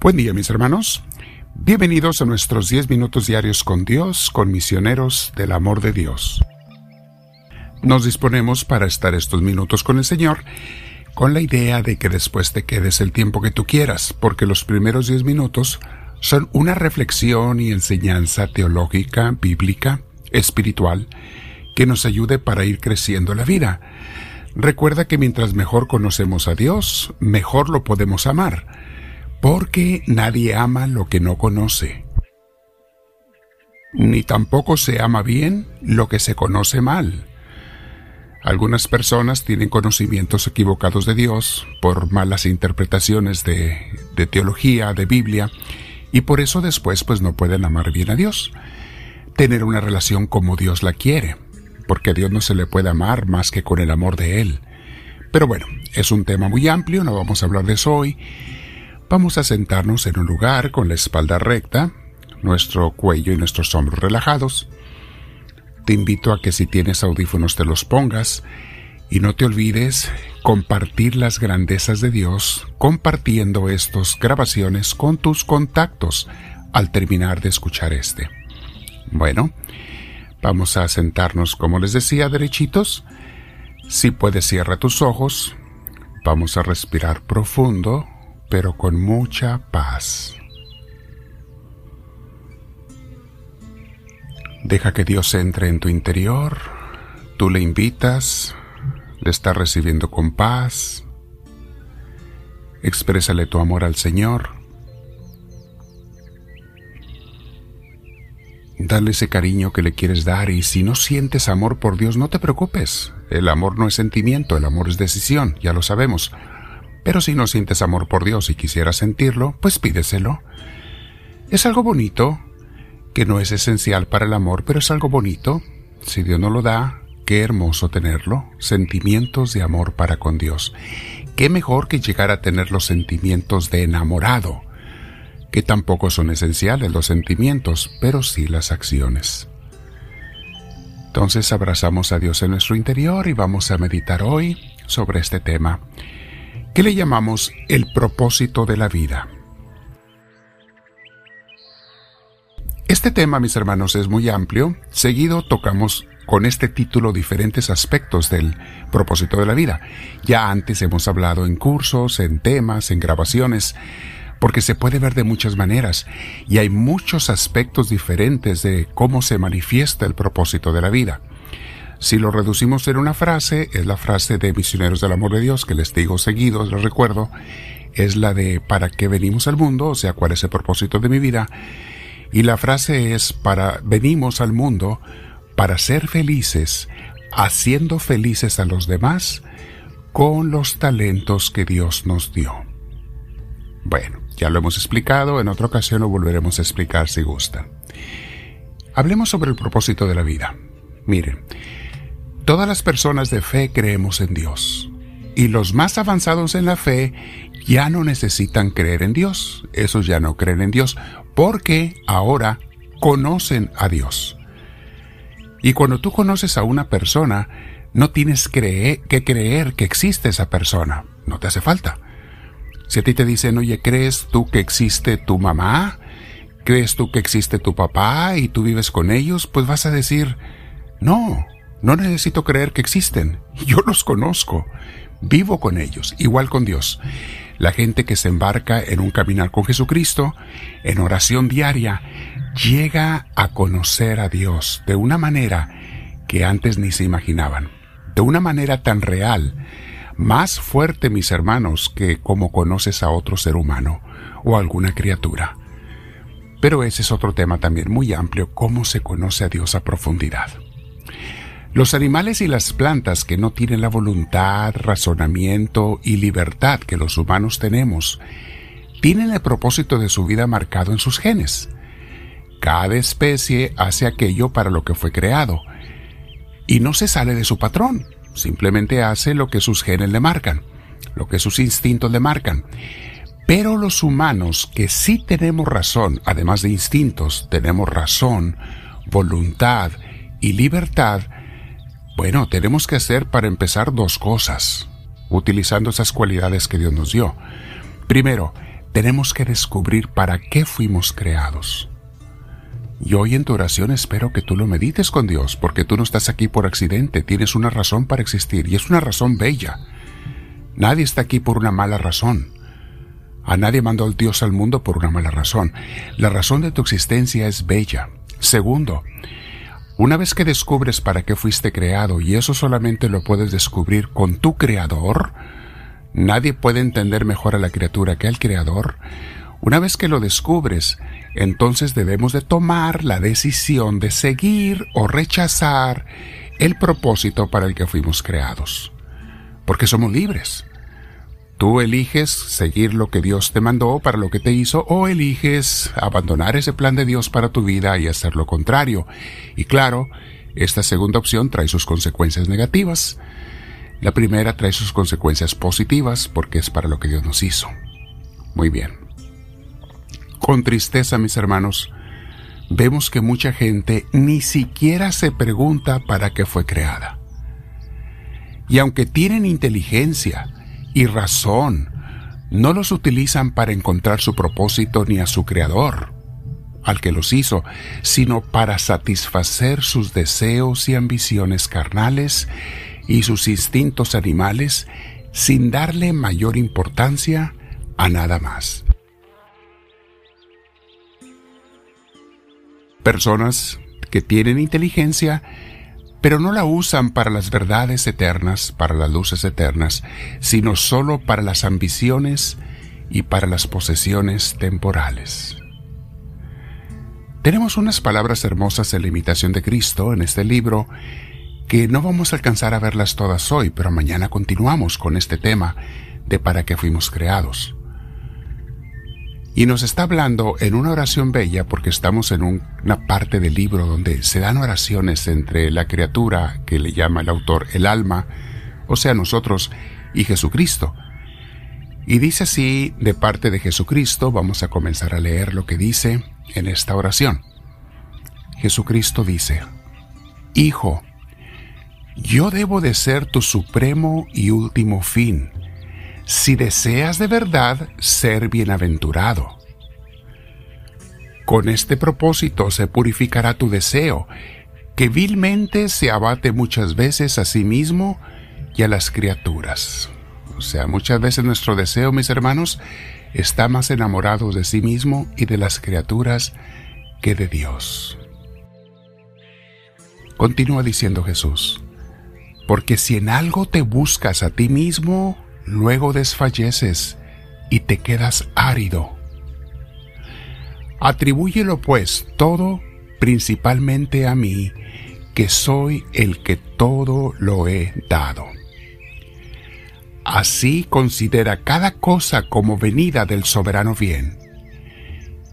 Buen día mis hermanos. Bienvenidos a nuestros 10 minutos diarios con Dios, con misioneros del amor de Dios. Nos disponemos para estar estos minutos con el Señor con la idea de que después te quedes el tiempo que tú quieras, porque los primeros 10 minutos son una reflexión y enseñanza teológica, bíblica, espiritual, que nos ayude para ir creciendo la vida. Recuerda que mientras mejor conocemos a Dios, mejor lo podemos amar porque nadie ama lo que no conoce, ni tampoco se ama bien lo que se conoce mal. Algunas personas tienen conocimientos equivocados de Dios por malas interpretaciones de, teología, de Biblia, y por eso después pues no pueden amar bien a Dios, tener una relación como Dios la quiere, porque Dios no se le puede amar más que con el amor de Él. Pero bueno, es un tema muy amplio, no vamos a hablar de eso hoy, Vamos a sentarnos en un lugar con la espalda recta, nuestro cuello y nuestros hombros relajados. Te invito a que si tienes audífonos te los pongas y no te olvides compartir las grandezas de Dios compartiendo estas grabaciones con tus contactos al terminar de escuchar este. Bueno, vamos a sentarnos como les decía derechitos. Si puedes cierra tus ojos. Vamos a respirar profundo pero con mucha paz. Deja que Dios entre en tu interior, tú le invitas, le estás recibiendo con paz, exprésale tu amor al Señor, dale ese cariño que le quieres dar y si no sientes amor por Dios no te preocupes, el amor no es sentimiento, el amor es decisión, ya lo sabemos, pero si no sientes amor por Dios y quisieras sentirlo, pues pídeselo. Es algo bonito, que no es esencial para el amor, pero es algo bonito. Si Dios no lo da, qué hermoso tenerlo, sentimientos de amor para con Dios. Qué mejor que llegar a tener los sentimientos de enamorado, que tampoco son esenciales los sentimientos, pero sí las acciones. Entonces abrazamos a Dios en nuestro interior y vamos a meditar hoy sobre este tema. ¿Qué le llamamos el propósito de la vida? Este tema, mis hermanos, es muy amplio. Seguido tocamos con este título diferentes aspectos del propósito de la vida. Ya antes hemos hablado en cursos, en temas, en grabaciones, porque se puede ver de muchas maneras y hay muchos aspectos diferentes de cómo se manifiesta el propósito de la vida. Si lo reducimos en una frase, es la frase de Misioneros del Amor de Dios, que les digo seguido, les recuerdo, es la de ¿para qué venimos al mundo? O sea, ¿cuál es el propósito de mi vida? Y la frase es para venimos al mundo para ser felices, haciendo felices a los demás con los talentos que Dios nos dio. Bueno, ya lo hemos explicado, en otra ocasión lo volveremos a explicar si gustan. Hablemos sobre el propósito de la vida. Miren, Todas las personas de fe creemos en Dios. Y los más avanzados en la fe ya no necesitan creer en Dios. Esos ya no creen en Dios porque ahora conocen a Dios. Y cuando tú conoces a una persona, no tienes que creer que existe esa persona. No te hace falta. Si a ti te dicen, oye, ¿crees tú que existe tu mamá? ¿Crees tú que existe tu papá y tú vives con ellos? Pues vas a decir, no, no necesito creer que existen. Yo los conozco. Vivo con ellos, igual con Dios. La gente que se embarca en un caminar con Jesucristo, en oración diaria, llega a conocer a Dios de una manera que antes ni se imaginaban. De una manera tan real, más fuerte, mis hermanos, que como conoces a otro ser humano o alguna criatura. Pero ese es otro tema también muy amplio, cómo se conoce a Dios a profundidad. Los animales y las plantas que no tienen la voluntad, razonamiento y libertad que los humanos tenemos, tienen el propósito de su vida marcado en sus genes. Cada especie hace aquello para lo que fue creado y no se sale de su patrón, simplemente hace lo que sus genes le marcan, lo que sus instintos le marcan. Pero los humanos que sí tenemos razón, además de instintos, tenemos razón, voluntad y libertad, Bueno, tenemos que hacer para empezar dos cosas, utilizando esas cualidades que Dios nos dio. Primero, tenemos que descubrir para qué fuimos creados. Y hoy en tu oración espero que tú lo medites con Dios, porque tú no estás aquí por accidente, tienes una razón para existir, y es una razón bella. Nadie está aquí por una mala razón. A nadie mandó el Dios al mundo por una mala razón. La razón de tu existencia es bella. Segundo, una vez que descubres para qué fuiste creado, y eso solamente lo puedes descubrir con tu creador, nadie puede entender mejor a la criatura que al creador, una vez que lo descubres, entonces debemos de tomar la decisión de seguir o rechazar el propósito para el que fuimos creados. Porque somos libres. Tú eliges seguir lo que Dios te mandó para lo que te hizo o eliges abandonar ese plan de Dios para tu vida y hacer lo contrario. Y claro, esta segunda opción trae sus consecuencias negativas. La primera trae sus consecuencias positivas porque es para lo que Dios nos hizo. Muy bien. Con tristeza, mis hermanos, vemos que mucha gente ni siquiera se pregunta para qué fue creada. Y aunque tienen inteligencia y razón, no los utilizan para encontrar su propósito ni a su creador, al que los hizo, sino para satisfacer sus deseos y ambiciones carnales y sus instintos animales sin darle mayor importancia a nada más. Personas que tienen inteligencia, pero no la usan para las verdades eternas, para las luces eternas, sino solo para las ambiciones y para las posesiones temporales. Tenemos unas palabras hermosas en la imitación de Cristo en este libro que no vamos a alcanzar a verlas todas hoy, pero mañana continuamos con este tema de para qué fuimos creados. Y nos está hablando en una oración bella porque estamos en una parte del libro donde se dan oraciones entre la criatura que le llama el autor el alma, o sea, nosotros y Jesucristo. Y dice así, de parte de Jesucristo, vamos a comenzar a leer lo que dice en esta oración. Jesucristo dice, Hijo, yo debo de ser tu supremo y último fin si deseas de verdad ser bienaventurado. Con este propósito se purificará tu deseo, que vilmente se abate muchas veces a sí mismo y a las criaturas. O sea, muchas veces nuestro deseo, mis hermanos, está más enamorado de sí mismo y de las criaturas que de Dios. Continúa diciendo Jesús, porque si en algo te buscas a ti mismo, luego desfalleces y te quedas árido. Atribúyelo pues todo principalmente a mí, que soy el que todo lo he dado. Así considera cada cosa como venida del soberano bien.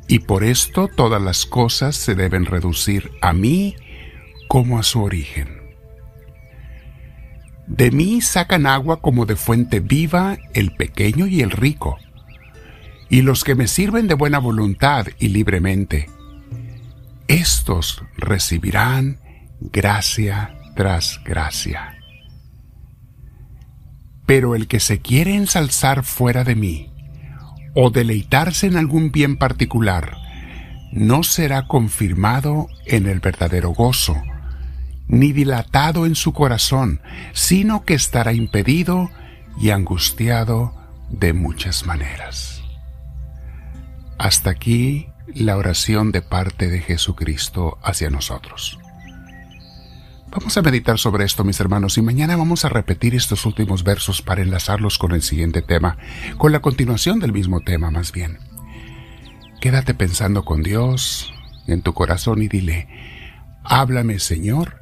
Y por esto todas las cosas se deben reducir a mí como a su origen. De mí sacan agua como de fuente viva el pequeño y el rico, y los que me sirven de buena voluntad y libremente. Estos recibirán gracia tras gracia. Pero el que se quiere ensalzar fuera de mí, o deleitarse en algún bien particular, no será confirmado en el verdadero gozo, ni dilatado en su corazón, sino que estará impedido y angustiado de muchas maneras. Hasta aquí la oración de parte de Jesucristo hacia nosotros. Vamos a meditar sobre esto, mis hermanos, y mañana vamos a repetir estos últimos versos para enlazarlos con el siguiente tema, con la continuación del mismo tema más bien. Quédate pensando con Dios en tu corazón y dile, háblame Señor,